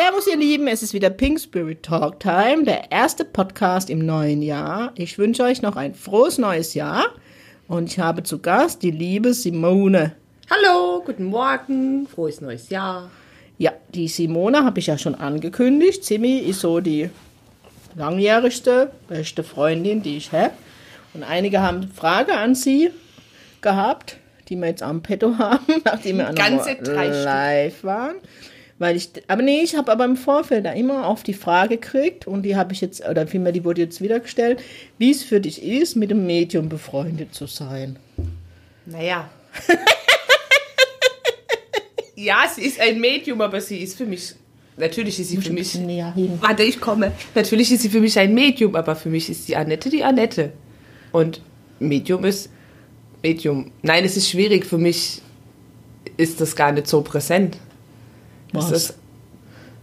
Servus ihr Lieben, es ist wieder Pink Spirit Talk Time, der erste Podcast im neuen Jahr. Ich wünsche euch noch ein frohes neues Jahr und ich habe zu Gast die liebe Simone. Hallo, guten Morgen, frohes neues Jahr. Ja, die Simone habe ich ja schon angekündigt. Simi ist so die langjährigste, beste Freundin, die ich habe. Und einige haben Frage an sie gehabt, die wir jetzt am Petto haben, nachdem wir drei live waren. Weil ich, aber nee, ich habe aber im Vorfeld da immer auf die Frage gekriegt und die habe ich jetzt, oder vielmehr die wurde jetzt wieder gestellt, wie es für dich ist, mit dem Medium befreundet zu sein. Naja. ja, sie ist ein Medium, aber sie ist für mich, natürlich ist sie für mich, warte, ich komme, natürlich ist sie für mich ein Medium, aber für mich ist die Annette die Annette. Und Medium ist Medium. Nein, es ist schwierig, für mich ist das gar nicht so präsent. Was? Das ist,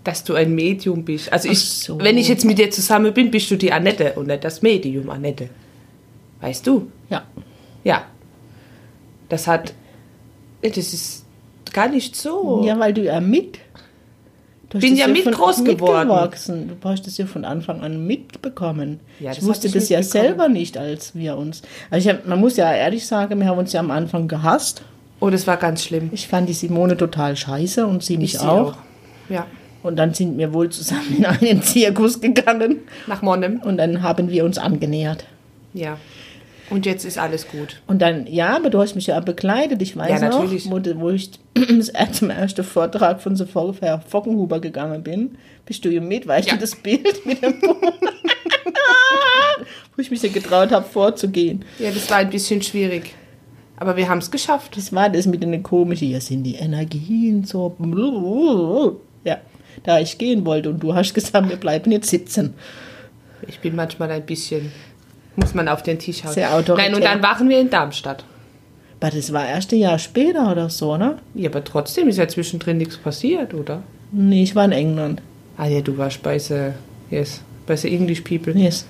dass du ein Medium bist. Also ich, so. wenn ich jetzt mit dir zusammen bin, bist du die Annette und nicht das Medium Annette. Weißt du? Ja. Ja. Das hat, das ist gar nicht so. Ja, weil du ja mit. Du Bin das ja mit groß geworden. Du hast das ja von Anfang an mitbekommen. Ja, ich das wusste ich das ja selber nicht, als wir uns. Also hab, man muss ja ehrlich sagen, wir haben uns ja am Anfang gehasst. Oh, das war ganz schlimm. Ich fand die Simone total scheiße und sie nicht sie auch. Ja. Und dann sind wir wohl zusammen in einen Zirkus gegangen Nach Monnem. und dann haben wir uns angenähert. Ja. Und jetzt ist alles gut. Und dann, ja, aber du hast mich ja begleitet. Ich weiß Ja, noch, natürlich. wo, wo ich zum ersten Vortrag von Sophia Fockenhuber gegangen bin. Bist du hier mit? Weißt Ja. du das Bild mit dem wo ich mich ja getraut habe, vorzugehen. Ja, das war ein bisschen schwierig. Aber wir haben es geschafft. Das war das mit den komischen, hier sind die Energien so. Ja, da ich gehen wollte und du hast gesagt, wir bleiben jetzt sitzen. Ich bin manchmal ein bisschen, muss man auf den Tisch hauen. Sehr autoritär. Nein, und dann waren wir in Darmstadt. Aber das war erst ein Jahr später oder so, ne? Ja, aber trotzdem ist ja zwischendrin nichts passiert, oder? Nee, ich war in England. Ah ja, du warst bei the, yes, bei the English People. Yes.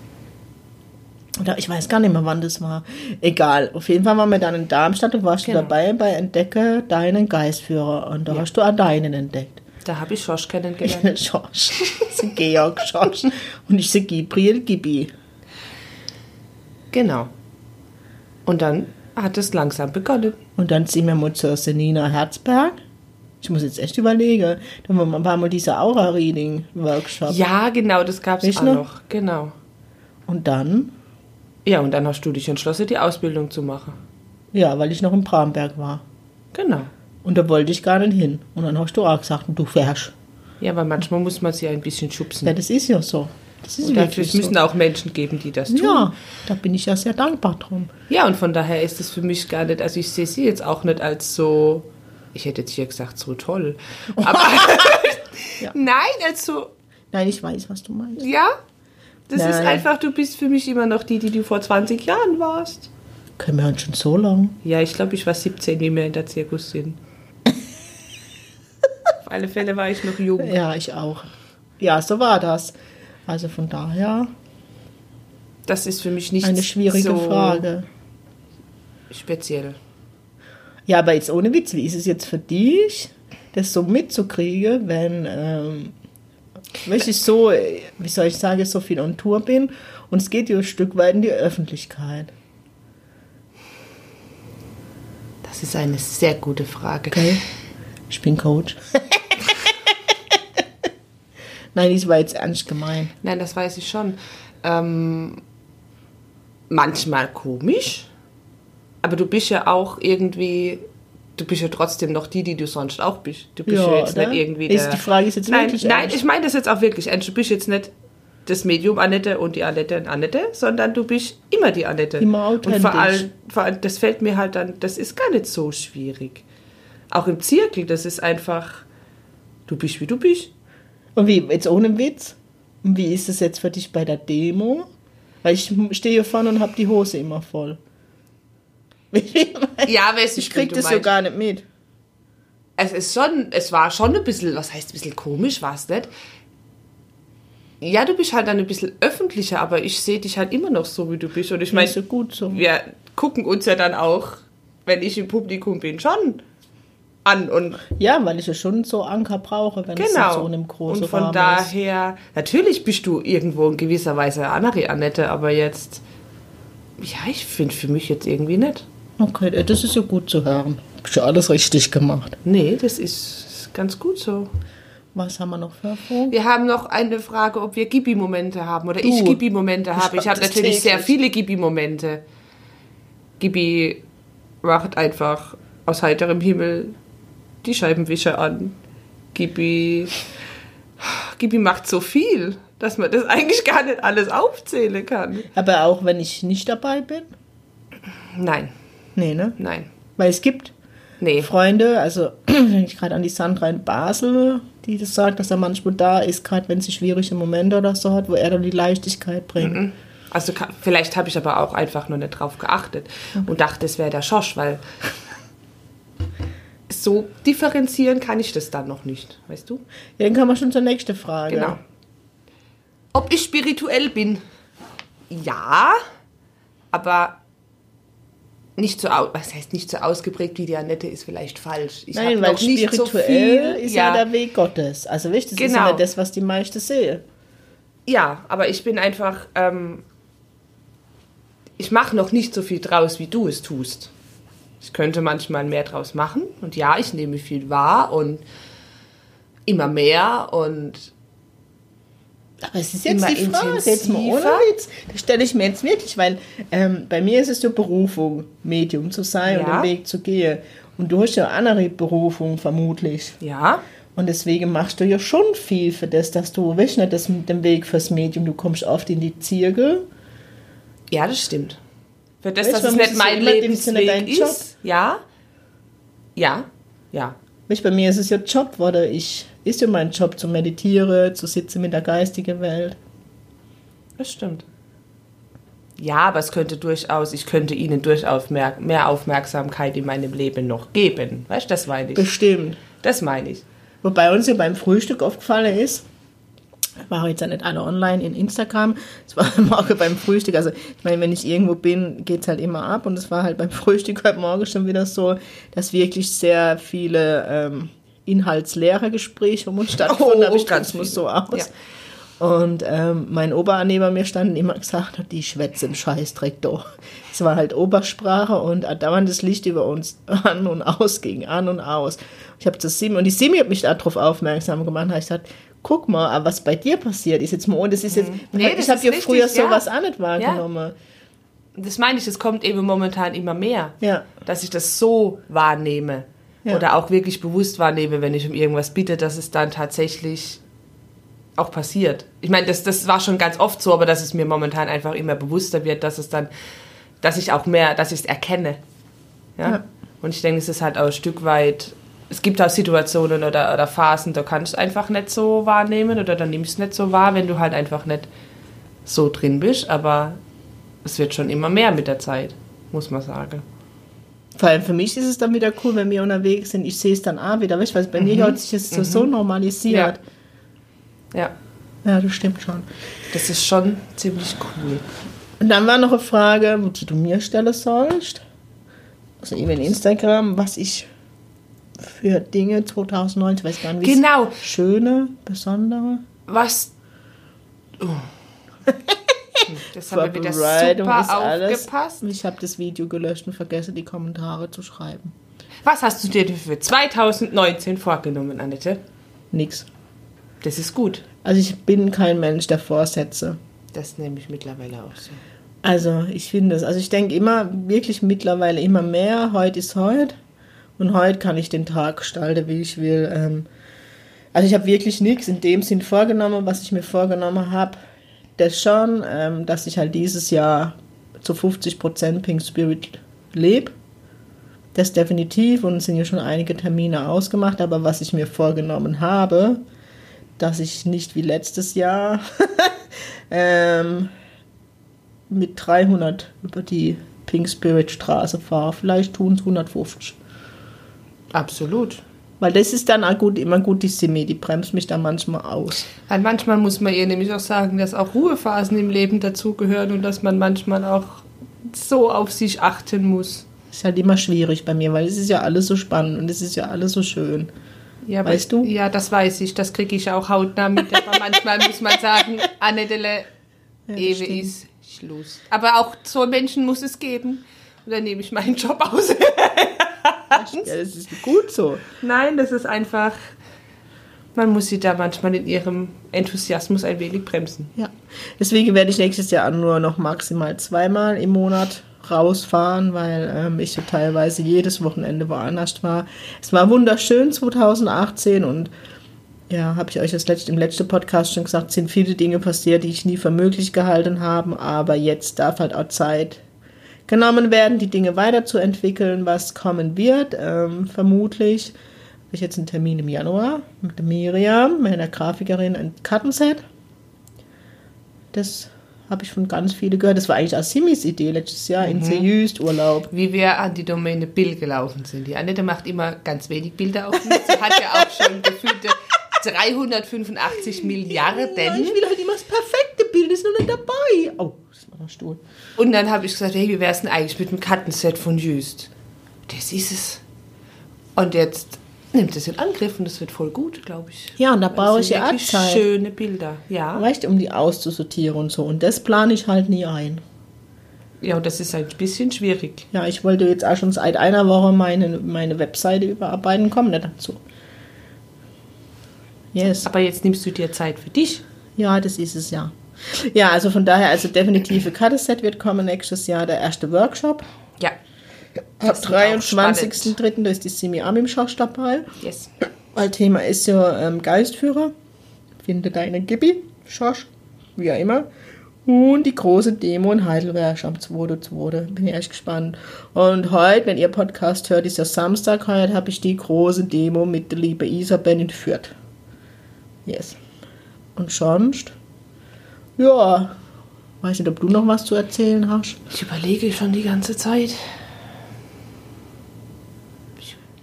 Oder ich weiß gar nicht mehr, wann das war. Egal. Auf jeden Fall waren wir dann in Darmstadt und warst Genau. du dabei bei Entdecke deinen Geistführer. Und da Ja. hast du auch deinen entdeckt. Da habe ich Schorsch kennengelernt. Schorsch. Georg Schorsch. Und ich sehe Gabriel Gibi. genau. Und dann hat es langsam begonnen. Und dann sind wir mal zur Senina Herzberg. Ich muss jetzt echt überlegen. Da war mal dieser Aura-Reading-Workshop. Ja, genau, das gab es auch du? noch. Genau. Und dann, Ja, und dann hast du dich entschlossen, die Ausbildung zu machen. ja, weil ich noch in Bramberg war. Genau. Und da wollte ich gar nicht hin. Und dann hast du auch gesagt, du fährst. Ja, aber manchmal muss man sie ein bisschen schubsen. Ja, das ist ja so. Das ist Und dafür wirklich müssen so. auch Menschen geben, die das tun. Ja, da bin ich ja sehr dankbar drum. Ja, und von daher ist es für mich gar nicht, also ich sehe sie jetzt auch nicht als so, ich hätte jetzt hier gesagt, so toll. Aber Ja. nein, also, Nein, ich weiß, was du meinst. ja, das ist Nein. einfach, du bist für mich immer noch die, die du vor 20 Jahren warst. Können wir uns schon so lang? Ja, ich glaube, ich war 17, wie wir in der Zirkus sind. Auf alle Fälle war ich noch jung. Ja, ich auch. Ja, so war das. Also von daher Das ist für mich nicht eine schwierige so Frage. speziell. Ja, aber jetzt ohne Witz, wie ist es jetzt für dich, das so mitzukriegen, wenn ähm, wenn ich so, äh, wie soll ich sagen, so viel on Tour bin und es geht ja ein Stück weit in die Öffentlichkeit. Das ist eine sehr gute Frage. Okay. Ich bin Coach. Nein, das war jetzt ernst gemeint. Nein, das weiß ich schon. Ähm, manchmal komisch, aber du bist ja auch irgendwie, du bist ja trotzdem noch die, die du sonst auch bist. Du bist ja, Ja, jetzt oder? nicht irgendwie Ist der... die Frage ist jetzt nein, wirklich Nein, ernst? ich meine das jetzt auch wirklich ernst. Du bist jetzt nicht das Medium Annette und die Annette und Annette, sondern du bist immer die Annette. Immer Und vor authentisch. allem, vor allem, das fällt mir halt dann, das ist gar nicht so schwierig. Auch im Zirkel, das ist einfach, du bist wie du bist. Und wie, jetzt ohne Witz, und wie ist es jetzt für dich bei der Demo? Weil ich stehe hier vorne und habe die Hose immer voll. Ja, weiß Ich wie krieg das so gar nicht mit. Es ist schon, es war schon ein bisschen, was heißt ein bisschen komisch, war es nicht? Ja, du bist halt dann ein bisschen öffentlicher, aber ich sehe dich halt immer noch so, wie du bist. Und ich meine, Ist so gut so. wir gucken uns ja dann auch, wenn ich im Publikum bin, schon an und Ja, weil ich ja schon so Anker brauche, wenn es in genau. so einem großen und von ist. daher, natürlich bist du irgendwo in gewisser Weise andere Annette, aber jetzt, ja, ich finde für mich jetzt irgendwie nicht. Okay, das ist ja gut zu hören. Hab ich ja alles richtig gemacht. Nee, das ist ganz gut so. Was haben wir noch für Fragen? Wir haben noch eine Frage, ob wir Gibi-Momente haben oder Du. ich Gibi-Momente habe. hab Ich habe natürlich sehr täglich. viele Gibi-Momente. Gibi macht einfach aus heiterem Himmel die Scheibenwischer an. Gibi, Gibi macht so viel, dass man das eigentlich gar nicht alles aufzählen kann. Aber auch wenn ich nicht dabei bin? Nein, Nee, ne? nein, Weil es gibt nee. Freunde, also wenn ich gerade an die Sandra in Basel, die das sagt, dass er manchmal da ist, gerade wenn sie schwierige Momente oder so hat, wo er dann die Leichtigkeit bringt. Also ka- vielleicht habe ich aber auch einfach nur nicht drauf geachtet und dachte, es wäre der Schosch, weil so differenzieren kann ich das dann noch nicht, weißt du? Ja, dann kommen wir schon zur nächsten Frage. Genau. Ob ich spirituell bin? Ja, aber nicht so, was heißt nicht so ausgeprägt wie die Annette ist vielleicht falsch. Ich Nein, weil so spirituell viel, ist ja. der Weg Gottes. Also wichtig, das ist Genau. immer das, was die meisten sehen. Ja, aber ich bin einfach, ähm, ich mache noch nicht so viel draus, wie du es tust. Ich könnte manchmal mehr draus machen. Und ja, ich nehme viel wahr und immer mehr und Aber es ist jetzt Immer die Frage, jetzt mal ohne intensiver. Witz. Das stelle ich mir jetzt wirklich, weil ähm, bei mir ist es so Berufung, Medium zu sein und Ja. den Weg zu gehen. Und du hast ja andere Berufung vermutlich. ja, Und deswegen machst du ja schon viel für das, dass du, weißt nicht, das mit dem Weg fürs Medium, du kommst oft in die Zirkel. ja, das stimmt. Für das, Weißt, dass es nicht mein ja Lebensweg dein Job. ist. Ja, ja, ja. Weißt, bei mir ist es ja Job, oder ich, ist ja mein Job zu meditieren, zu sitzen mit der geistigen Welt. Das stimmt. Ja, aber es könnte durchaus, ich könnte ihnen durchaus mehr, mehr Aufmerksamkeit in meinem Leben noch geben. Weißt du, das meine ich. Bestimmt. Das meine ich. Wobei uns ja beim Frühstück aufgefallen ist, war heute ja nicht alle online in Instagram, es war morgen beim Frühstück, also ich meine, wenn ich irgendwo bin, geht's halt immer ab und es war halt beim Frühstück heute Morgen schon wieder so, dass wirklich sehr viele ähm, inhaltsleere Gespräche um uns stattgefunden Oh, haben. Ich ganz das muss so aus. Und ähm, mein neben mir stand und immer gesagt hat, die schwätzen Scheißdreck doch. Es war halt Obersprache und dauernd das Licht über uns an und aus ging, an und aus. Ich habe das Simi und die Simi hat mich darauf aufmerksam gemacht. Habe ich gesagt, guck mal, aber was bei dir passiert ist jetzt mal, und das ist jetzt, Mhm. Nee, ich das habe ja früher ja. sowas auch nicht wahrgenommen. Das meine ich, es kommt eben momentan immer mehr. Ja. Dass ich das so wahrnehme. Ja. Oder auch wirklich bewusst wahrnehme, wenn ich um irgendwas bitte, dass es dann tatsächlich auch passiert. Ich meine, das, das war schon ganz oft so, aber dass es mir momentan einfach immer bewusster wird, dass es dann, dass ich auch mehr, dass ich es erkenne. Ja? Ja. Und ich denke, es ist halt auch ein Stück weit, es gibt auch Situationen oder, oder Phasen, da kannst du es einfach nicht so wahrnehmen oder dann nimmst du es nicht so wahr, wenn du halt einfach nicht so drin bist, aber es wird schon immer mehr mit der Zeit, muss man sagen. Vor allem für mich ist es dann wieder cool, wenn wir unterwegs sind. Ich sehe es dann auch wieder, weißt du, weil bei mir hat sich das so, so normalisiert. Ja, Ja. das stimmt schon. das ist schon ziemlich cool. Und dann war noch eine Frage, die du mir stellen sollst. Also eben in Instagram, was ich für Dinge 2019, weiß gar nicht, Genau. schöne, besondere. Was. Oh. Das haben wir wieder super ist alles. aufgepasst. Ich habe das Video gelöscht und vergessen, die Kommentare zu schreiben. Was hast du dir für 2019 vorgenommen, Annette? Nix. Das ist gut. Also ich bin kein Mensch der Vorsätze. Das nehme ich mittlerweile auch so. Also ich finde es, also ich denke immer, wirklich mittlerweile immer mehr, heute ist heute und heute kann ich den Tag gestalten, wie ich will. Ähm, also ich habe wirklich nichts in dem Sinn vorgenommen, was ich mir vorgenommen habe. Das schon, ähm, dass ich halt dieses Jahr zu 50% Pink Spirit lebe. Das definitiv und es sind ja schon einige Termine ausgemacht, aber was ich mir vorgenommen habe, dass ich nicht wie letztes Jahr ähm, mit 300 über die Pink Spirit Straße fahre. Vielleicht tun es 150. Absolut. Weil das ist dann auch gut, immer gut, die Simi, die bremst mich dann manchmal aus. Und manchmal muss man ihr nämlich auch sagen, dass auch Ruhephasen im Leben dazugehören und dass man manchmal auch so auf sich achten muss. Ist halt immer schwierig bei mir, weil es ist ja alles so spannend und es ist ja alles so schön. Ja, aber- Weißt du? Ja, das weiß ich. Das kriege ich auch hautnah mit. Aber manchmal muss man sagen, Annetele, Ja, Ewe ist Schluss. Aber auch so Menschen muss es geben. Und dann nehme ich meinen Job aus. Ja, das ist gut so. Nein, das ist einfach. Man muss sie da manchmal in ihrem Enthusiasmus ein wenig bremsen. Ja. Deswegen werde ich nächstes Jahr nur noch maximal zweimal im Monat rausfahren, weil ähm, ich so teilweise jedes Wochenende woanders war. Es war wunderschön 2018 und ja, habe ich euch das letzte, im letzten Podcast schon gesagt, sind viele Dinge passiert, die ich nie für möglich gehalten habe, aber jetzt darf halt auch Zeit genommen werden, die Dinge weiterzuentwickeln, was kommen wird. Ähm, vermutlich habe ich jetzt einen Termin im Januar mit Miriam, meiner Grafikerin, ein Kartenset. Das habe ich von ganz vielen gehört. Das war eigentlich Asimis Idee letztes Jahr in Seejüst Urlaub. Wie wir an die Domäne Bill gelaufen sind. Die Annette macht immer ganz wenig Bilder auf mich. Sie hat ja auch schon gefühlte 385 Milliarden. Ja, ich will halt immer das perfekte Bild, ist noch nicht dabei. Oh, das ist mein Stuhl. Und dann habe ich gesagt, hey, wie wär's denn eigentlich mit einem Kartenset von Just? Das ist es. Und jetzt nimmt es in Angriff und es wird voll gut, glaube ich. Ja, und da Das brauche ich ja Zeit. schöne Bilder. Ja. Du, um die auszusortieren und so. Und das plane ich halt nie ein. Ja, und das ist ein bisschen schwierig. Ja, ich wollte jetzt auch schon seit einer Woche meine, meine Webseite überarbeiten, komme nicht dazu. Yes. Aber jetzt nimmst du dir Zeit für dich. Ja, das ist es ja. Ja, also von daher, also definitive Kartenset wird kommen nächstes Jahr, der erste Workshop. Ja. Am Das wird auch 23.03. da ist die Simi Arm im Schorsch dabei. Yes. Weil Thema ist ja ähm, Geistführer. Finde deine Gibi, Schorsch, wie auch immer. Und die große Demo in Heidelberg am 2.2. Bin ich echt gespannt. Und heute, wenn ihr Podcast hört, ist ja Samstag, heute habe ich die große Demo mit der liebe Isabel in Fürth. Yes. Und sonst? Ja. Weiß nicht, ob du noch was zu erzählen hast. Ich überlege schon die ganze Zeit.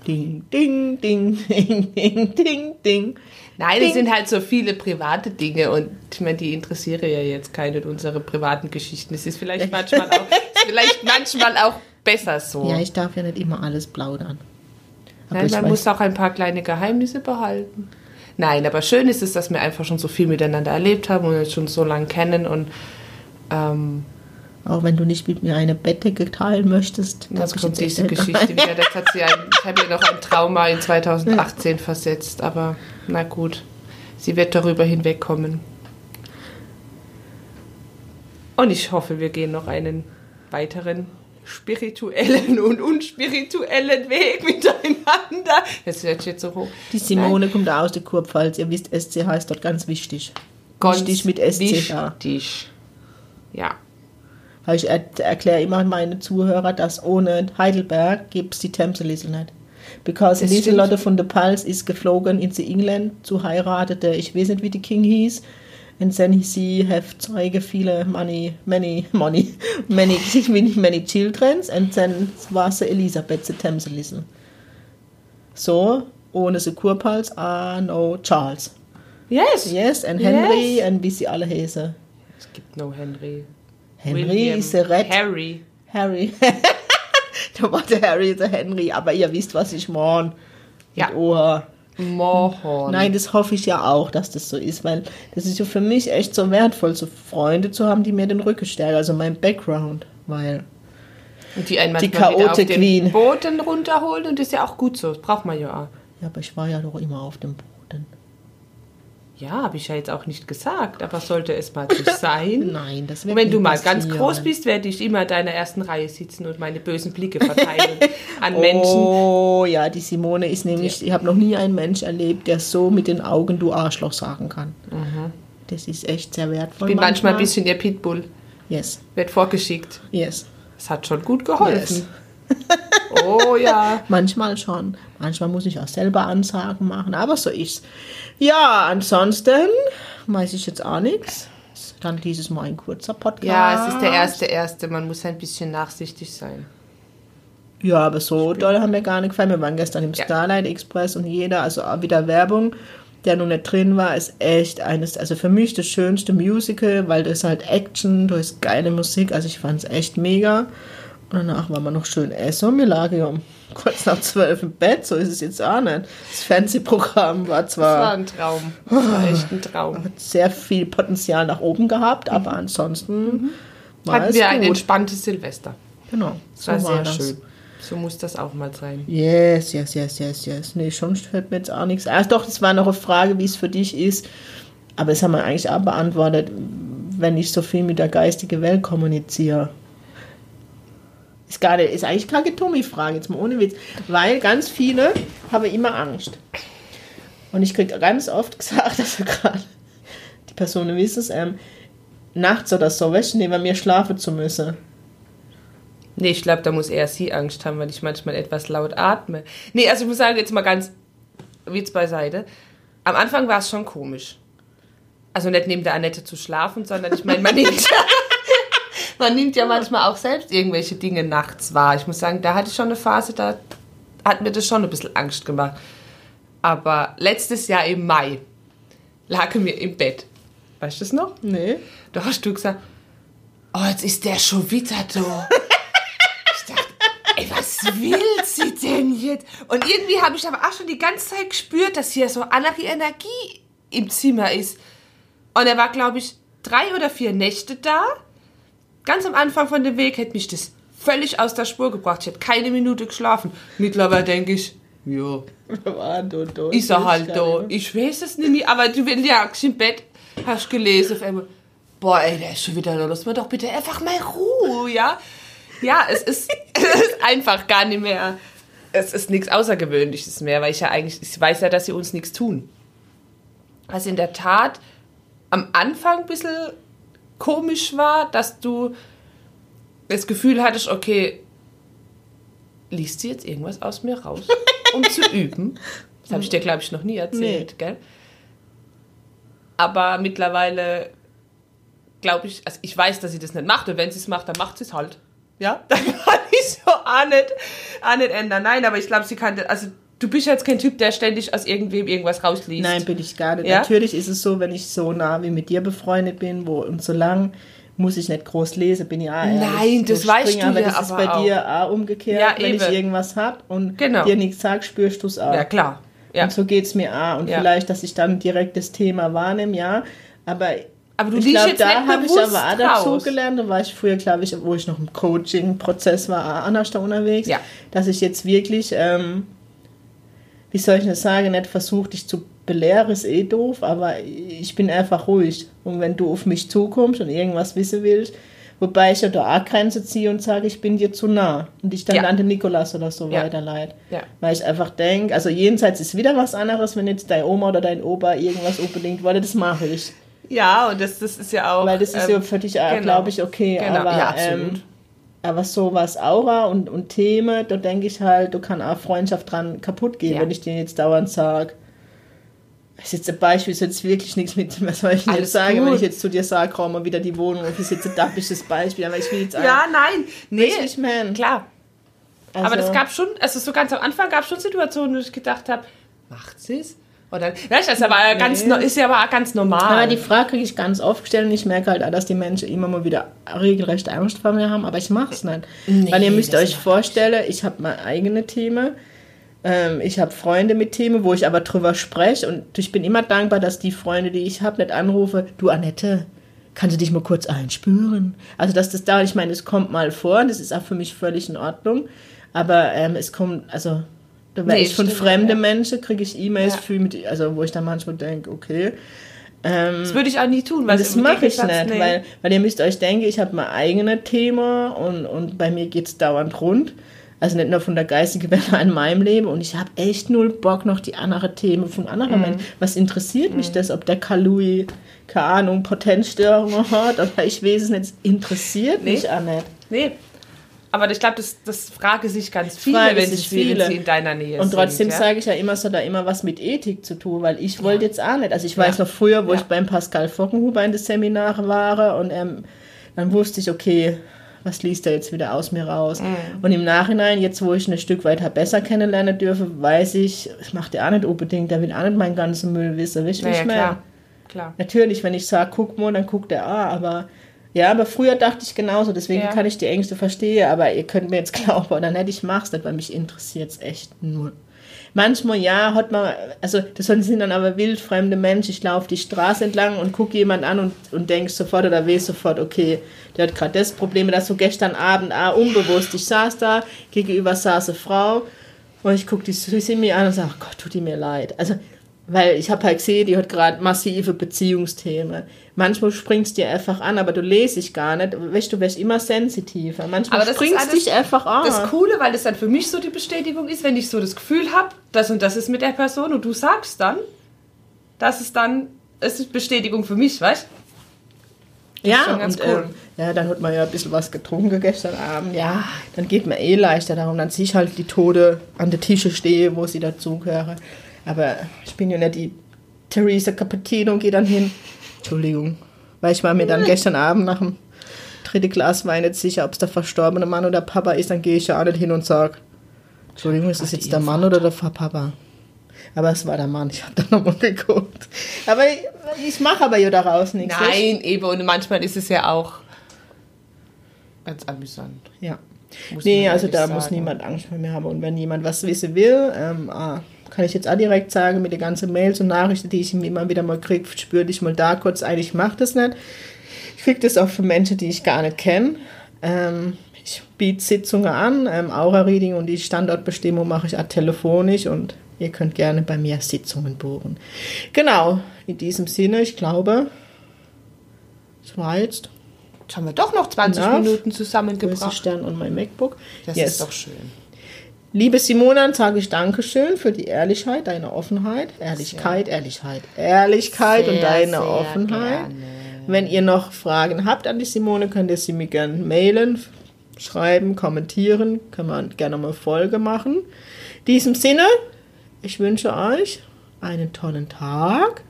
Ding, ding, ding, ding, ding, ding, ding. Nein, Ding. es sind halt so viele private Dinge und ich meine, die interessieren ja jetzt keine unsere privaten Geschichten. Es ist vielleicht manchmal auch, vielleicht manchmal auch besser so. Ja, ich darf ja nicht immer alles plaudern. Aber Nein, man weiß- muss auch ein paar kleine Geheimnisse behalten. Nein, aber schön ist es, dass wir einfach schon so viel miteinander erlebt haben und uns schon so lange kennen und ähm, Auch wenn du nicht mit mir eine Bettdecke teilen möchtest. ich kommt diese Geschichte wieder. Das hat sie ein, ich habe ihr noch ein Trauma in 2018 versetzt, aber na gut, sie wird darüber hinwegkommen. Und ich hoffe, wir gehen noch einen weiteren spirituellen und unspirituellen Weg miteinander. Das hört sich jetzt so hoch. Die Simone kommt auch aus der Kurpfalz. Ihr wisst, SC heißt dort ganz wichtig. Ganz wichtig mit SC. Ja. Wichtig. Ja. Ich er erkläre immer meine Zuhörer, dass ohne Heidelberg gibt es die Themse-Liesel nicht. Because Lieselotte von der Pals ist geflogen in the England zu heiratete, ich weiß nicht, wie die King hieß. And then he have Zeuge viele money, many, money, many, many, many children. And then war sie Elisabeth, the Themse-Liesel. So, ohne the Kurpals, ah, no, Charles. Yes. Yes, and Henry, Yes. and wie sie alle heißen. Es gibt no Henry. Henry William, ist der Red. Harry. Harry. da war der Harry der Henry, aber ihr wisst, was ich meine. Ja. Mit Ohr. Mohorn. Nein, das hoffe ich ja auch, dass das so ist, weil das ist ja für mich echt so wertvoll, so Freunde zu haben, die mir den Rücken stärken, also mein Background, weil Und die einen Die wieder auf den Queen. Boden runterholen und das ist ja auch gut so. Das braucht man ja auch. ja, aber ich war ja doch immer auf dem Boden. Ja, habe ich ja jetzt auch nicht gesagt, aber sollte es mal nicht sein. Nein, das wird Und wenn du mal ganz groß bist, werde ich immer in deiner ersten Reihe sitzen und meine bösen Blicke verteilen an Menschen. Oh ja, die Simone ist nämlich, ich habe noch nie einen Mensch erlebt, der so mit den Augen du Arschloch sagen kann. Das ist echt sehr wertvoll. Ich bin manchmal ein bisschen ihr Pitbull. Yes, Wird vorgeschickt. yes. Es hat schon gut geholfen. Yes. Oh ja. Manchmal schon. Manchmal muss ich auch selber Ansagen machen, aber so ist's. Ja, ansonsten weiß ich jetzt auch nichts. Dann dieses Mal ein kurzer Podcast. Ja, es ist der erste, erste. Man muss ein bisschen nachsichtig sein. Ja, aber so doll haben mir gar nicht gefallen. Wir waren gestern im Ja. Starlight Express und jeder, also auch wieder Werbung, der noch nicht drin war, ist echt eines, also für mich das schönste Musical, weil das ist halt Action, du hast geile Musik, also ich fand es echt mega. Und danach waren wir noch schön essen und wir lagen ja um kurz nach zwölf im Bett, so ist es jetzt auch nicht. Das Fernsehprogramm war Das war zwar ein Traum. Das war echt ein Traum. hat sehr viel Potenzial nach oben gehabt, aber ansonsten war Hatten es wir ein gut. entspanntes Silvester. Genau, Das war sehr das. schön. So muss das auch mal sein. Yes, yes, yes, yes, yes. Nee, schon fällt mir jetzt auch nichts. ein. Ach doch, das war noch eine Frage, wie es für dich ist. Aber das haben wir eigentlich auch beantwortet, wenn ich so viel mit der geistigen Welt kommuniziere. Ist, nicht, ist eigentlich keine Tommy-Frage, jetzt mal ohne Witz. Weil ganz viele haben immer Angst. Und ich kriege ganz oft gesagt, dass er gerade, die Personen wissen es, ähm, nachts oder so, weißt du, neben mir schlafen zu müssen. Nee, ich glaube, da muss eher sie Angst haben, weil ich manchmal etwas laut atme. Nee, also ich muss sagen, jetzt mal ganz Witz beiseite. Am Anfang war es schon komisch. Also nicht neben der Annette zu schlafen, sondern ich meine, man nimmt man nimmt ja manchmal auch selbst irgendwelche Dinge nachts wahr. Ich muss sagen, da hatte ich schon eine Phase, da hat mir das schon ein bisschen Angst gemacht. Aber letztes Jahr im Mai lag er mir im Bett. Weißt du das noch? Nee. Da hast du gesagt, oh, jetzt ist der schon wieder da. ich dachte, ey, was will sie denn jetzt? Und irgendwie habe ich aber auch schon die ganze Zeit gespürt, dass hier so andere Energie im Zimmer ist. Und er war, glaube ich, drei oder vier Nächte da. Ganz am Anfang von dem Weg hätte mich das völlig aus der Spur gebracht. Ich hätte keine Minute geschlafen. Mittlerweile denke ich, ja, ist er halt da. nicht Ich weiß es nicht mehr, aber du lagst im Bett, hast gelesen auf einmal, boah, ey, der ist schon wieder da, lass mir doch bitte einfach mal Ruhe, ja? Ja, es ist, es ist einfach gar nicht mehr, es ist nichts Außergewöhnliches mehr, weil ich ja eigentlich, ich weiß ja, dass sie uns nichts tun. Was in der Tat am Anfang ein bisschen komisch war, dass du das Gefühl hattest, okay, liest sie jetzt irgendwas aus mir raus, um zu üben? Das habe ich dir, glaube ich, noch nie erzählt, gell? Aber mittlerweile glaube ich, also ich weiß, dass sie das nicht macht und wenn sie es macht, dann macht sie es halt. Ja, dann kann ich so auch nicht, auch nicht ändern. Nein, aber ich glaube, sie kann, das- also du bist jetzt kein Typ, der ständig aus irgendwem irgendwas rausliest. Nein, bin ich gar nicht. Ja? Natürlich ist es so, wenn ich so nah wie mit dir befreundet bin, wo und so lang muss ich nicht groß lesen, bin ja auch ehrlich, Nein, das weißt springen, du aber ja das ist aber bei auch. dir auch umgekehrt. Ja, wenn ich irgendwas hab und Genau. dir nichts sag, spürst du es auch. Ja, klar. Ja. Und so geht es mir auch. Und Ja. vielleicht, dass ich dann direkt das Thema wahrnehme, ja. Aber, Aber du ich liest jetzt da habe ich aber auch dazu gelernt. Da war ich früher, glaube ich, wo ich noch im Coaching-Prozess war, auch anders da unterwegs. Ja. Dass ich jetzt wirklich, ähm, wie soll ich das sagen, nicht versucht, dich zu belehren, ist eh doof, aber ich bin einfach ruhig. Und wenn du auf mich zukommst und irgendwas wissen willst, wobei ich ja da auch Grenze ziehe und sage, ich bin dir zu nah und ich dann Ja. an den Nikolas oder so Ja. weiterleite. Ja. Weil ich einfach denke, also jenseits ist wieder was anderes, wenn jetzt deine Oma oder dein Opa irgendwas unbedingt wollte, das mache ich. Ja, und das, das ist ja auch. Weil das ist ja ähm, für dich auch, genau. glaube ich, okay. Genau, Aber, ja, absolut. Ähm, aber sowas Aura und, und Themen, da denke ich halt, du kann auch Freundschaft dran kaputt gehen, Ja. wenn ich dir jetzt dauernd sage. Das ist jetzt ein Beispiel, ist jetzt wirklich nichts mit, was soll ich denn jetzt sagen, wenn gut. ich jetzt zu dir sage, komm mal wieder die Wohnung, das ist jetzt ein dappisches Beispiel, aber ich will jetzt auch, Ja, nein. Nee, ich, man. klar. also, Aber das gab schon, also so ganz am Anfang gab es schon Situationen, wo ich gedacht habe, macht sie es? Oder, das aber ja ganz, Nee. no- ist ja aber auch ganz normal. Aber die Frage kriege ich ganz oft gestellt und ich merke halt auch, dass die Menschen immer mal wieder regelrecht Angst vor mir haben, aber ich mache es nicht. Nee, Weil ihr müsst euch vorstellen, ich habe meine eigene Themen, ähm, ich habe Freunde mit Themen, wo ich aber drüber spreche und ich bin immer dankbar, dass die Freunde, die ich habe, nicht anrufe, du Annette, kannst du dich mal kurz einspüren? Also dass das da, ich meine, es kommt mal vor, das ist auch für mich völlig in Ordnung, aber ähm, es kommt, also werde Nee, ich von fremden. Menschen, kriege ich E-Mails Ja. mit, also wo ich dann manchmal denke, okay, das würde ich auch nie tun, weil das mache ich nicht, nee. weil, weil ihr müsst euch denken, ich habe mein eigenes Thema und, und bei mir geht es dauernd rund. Also nicht nur von der geistigen Welt in meinem Leben und ich habe echt null Bock noch die anderen Themen von anderen Mhm. Menschen. Was interessiert mich das, ob der Kalui, keine Ahnung, Potenzstörungen hat oder ich weiß es nicht, es interessiert Nee. mich auch nicht. Nee. Aber ich glaube, das, das frage sich ganz viele, Frage wenn, sich wenn viele. sie in deiner Nähe Und sind. trotzdem ja? sage ich ja immer, es hat da immer was mit Ethik zu tun, weil ich wollte jetzt auch nicht. Also ich weiß noch früher, wo Ja. ich beim Pascal Fockenhuber in das Seminar war und ähm, dann wusste ich, okay, was liest er jetzt wieder aus mir raus? Mhm. Und im Nachhinein, jetzt wo ich ihn ein Stück weiter besser kennenlernen dürfe, weiß ich, das macht er auch nicht unbedingt, der will auch nicht meinen ganzen Müll wissen. Weißt du, wie Ja, ich ja, meine? klar. klar. Natürlich, wenn ich sage, guck mal, dann guckt er, ah, aber ja, aber früher dachte ich genauso, deswegen Ja. kann ich die Ängste verstehen, aber ihr könnt mir jetzt glauben oder nicht, ich mach's nicht, weil mich interessiert es echt null. Manchmal ja, hat man, also das sind dann aber wildfremde Menschen, ich laufe die Straße entlang und gucke jemand an und, und denke sofort oder weiß sofort, okay, der hat gerade das Problem, das so gestern Abend auch unbewusst, ich saß da, gegenüber saß eine Frau und ich gucke die Süße mir an und sage, Gott, tut die mir leid. Also, weil ich habe halt gesehen, die hat gerade massive Beziehungsthemen. Manchmal springst dir einfach an, aber du lese ich gar nicht. Weißt du, wärst immer sensitiver. Manchmal Aber das ist springst alles- dich einfach an. Das Coole, weil das dann für mich so die Bestätigung ist, wenn ich so das Gefühl habe, das und das ist mit der Person und du sagst dann, das ist dann, es ist Bestätigung für mich, weißt ja, schon ganz und cool. ähm, ja, dann hat man ja ein bisschen was getrunken gestern Abend. Ja, dann geht man eh leichter darum. Dann sehe ich halt die Tode an der Tische stehe, wo sie dazugehören. Aber ich bin ja nicht die Theresa Cappuccino und gehe dann hin. Entschuldigung. Weil ich war mir dann gestern Abend nach dem dritten Glas Wein nicht sicher, ob es der verstorbene Mann oder Papa ist. Dann gehe ich ja auch nicht hin und sage, Entschuldigung, ist das jetzt der Mann oder der Papa? Aber es war der Mann. Ich habe da nochmal geguckt. Aber ich, ich mache aber ja daraus nichts. Nein, eben, und manchmal ist es ja auch ganz amüsant. Ja. Muss nee, also da muss sagen. niemand Angst vor mir haben. Und wenn jemand was wissen will, ähm, ah, kann ich jetzt auch direkt sagen, mit den ganzen Mails und Nachrichten, die ich immer wieder mal kriege, spüre ich mal da kurz ein, ich mache das nicht. Ich kriege das auch für Menschen, die ich gar nicht kenne. Ähm, ich biete Sitzungen an, ähm, Aura-Reading und die Standortbestimmung mache ich auch telefonisch und ihr könnt gerne bei mir Sitzungen buchen. Genau, in diesem Sinne, ich glaube, das war jetzt Jetzt haben wir doch noch 20 Enough. Minuten zusammengebracht. Stern und mein MacBook. Das Yes. ist doch schön. Liebe Simona, sage ich Dankeschön für die Ehrlichkeit, deine Offenheit. Ehrlichkeit, Ehrlichkeit, Ehrlichkeit und Sehr, deine sehr Offenheit. gerne. Wenn ihr noch Fragen habt an die Simone, könnt ihr sie mir gerne mailen, schreiben, kommentieren. Können wir gerne mal Folge machen. In diesem Sinne, ich wünsche euch einen tollen Tag.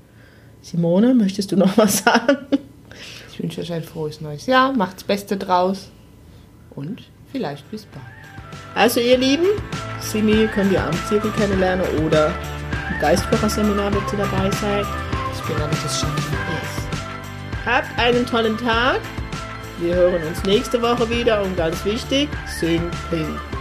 Simone, möchtest du noch was sagen? Ich wünsche euch ein frohes neues Jahr. Macht's Beste draus. Und vielleicht bis bald. Also ihr Lieben, Simi könnt ihr am Zirkel kennenlernen oder im Geistführerseminar, wenn ihr dabei seid. Ich bin damit das Schaffen. Habt einen tollen Tag. Wir hören uns nächste Woche wieder und ganz wichtig, sing pink.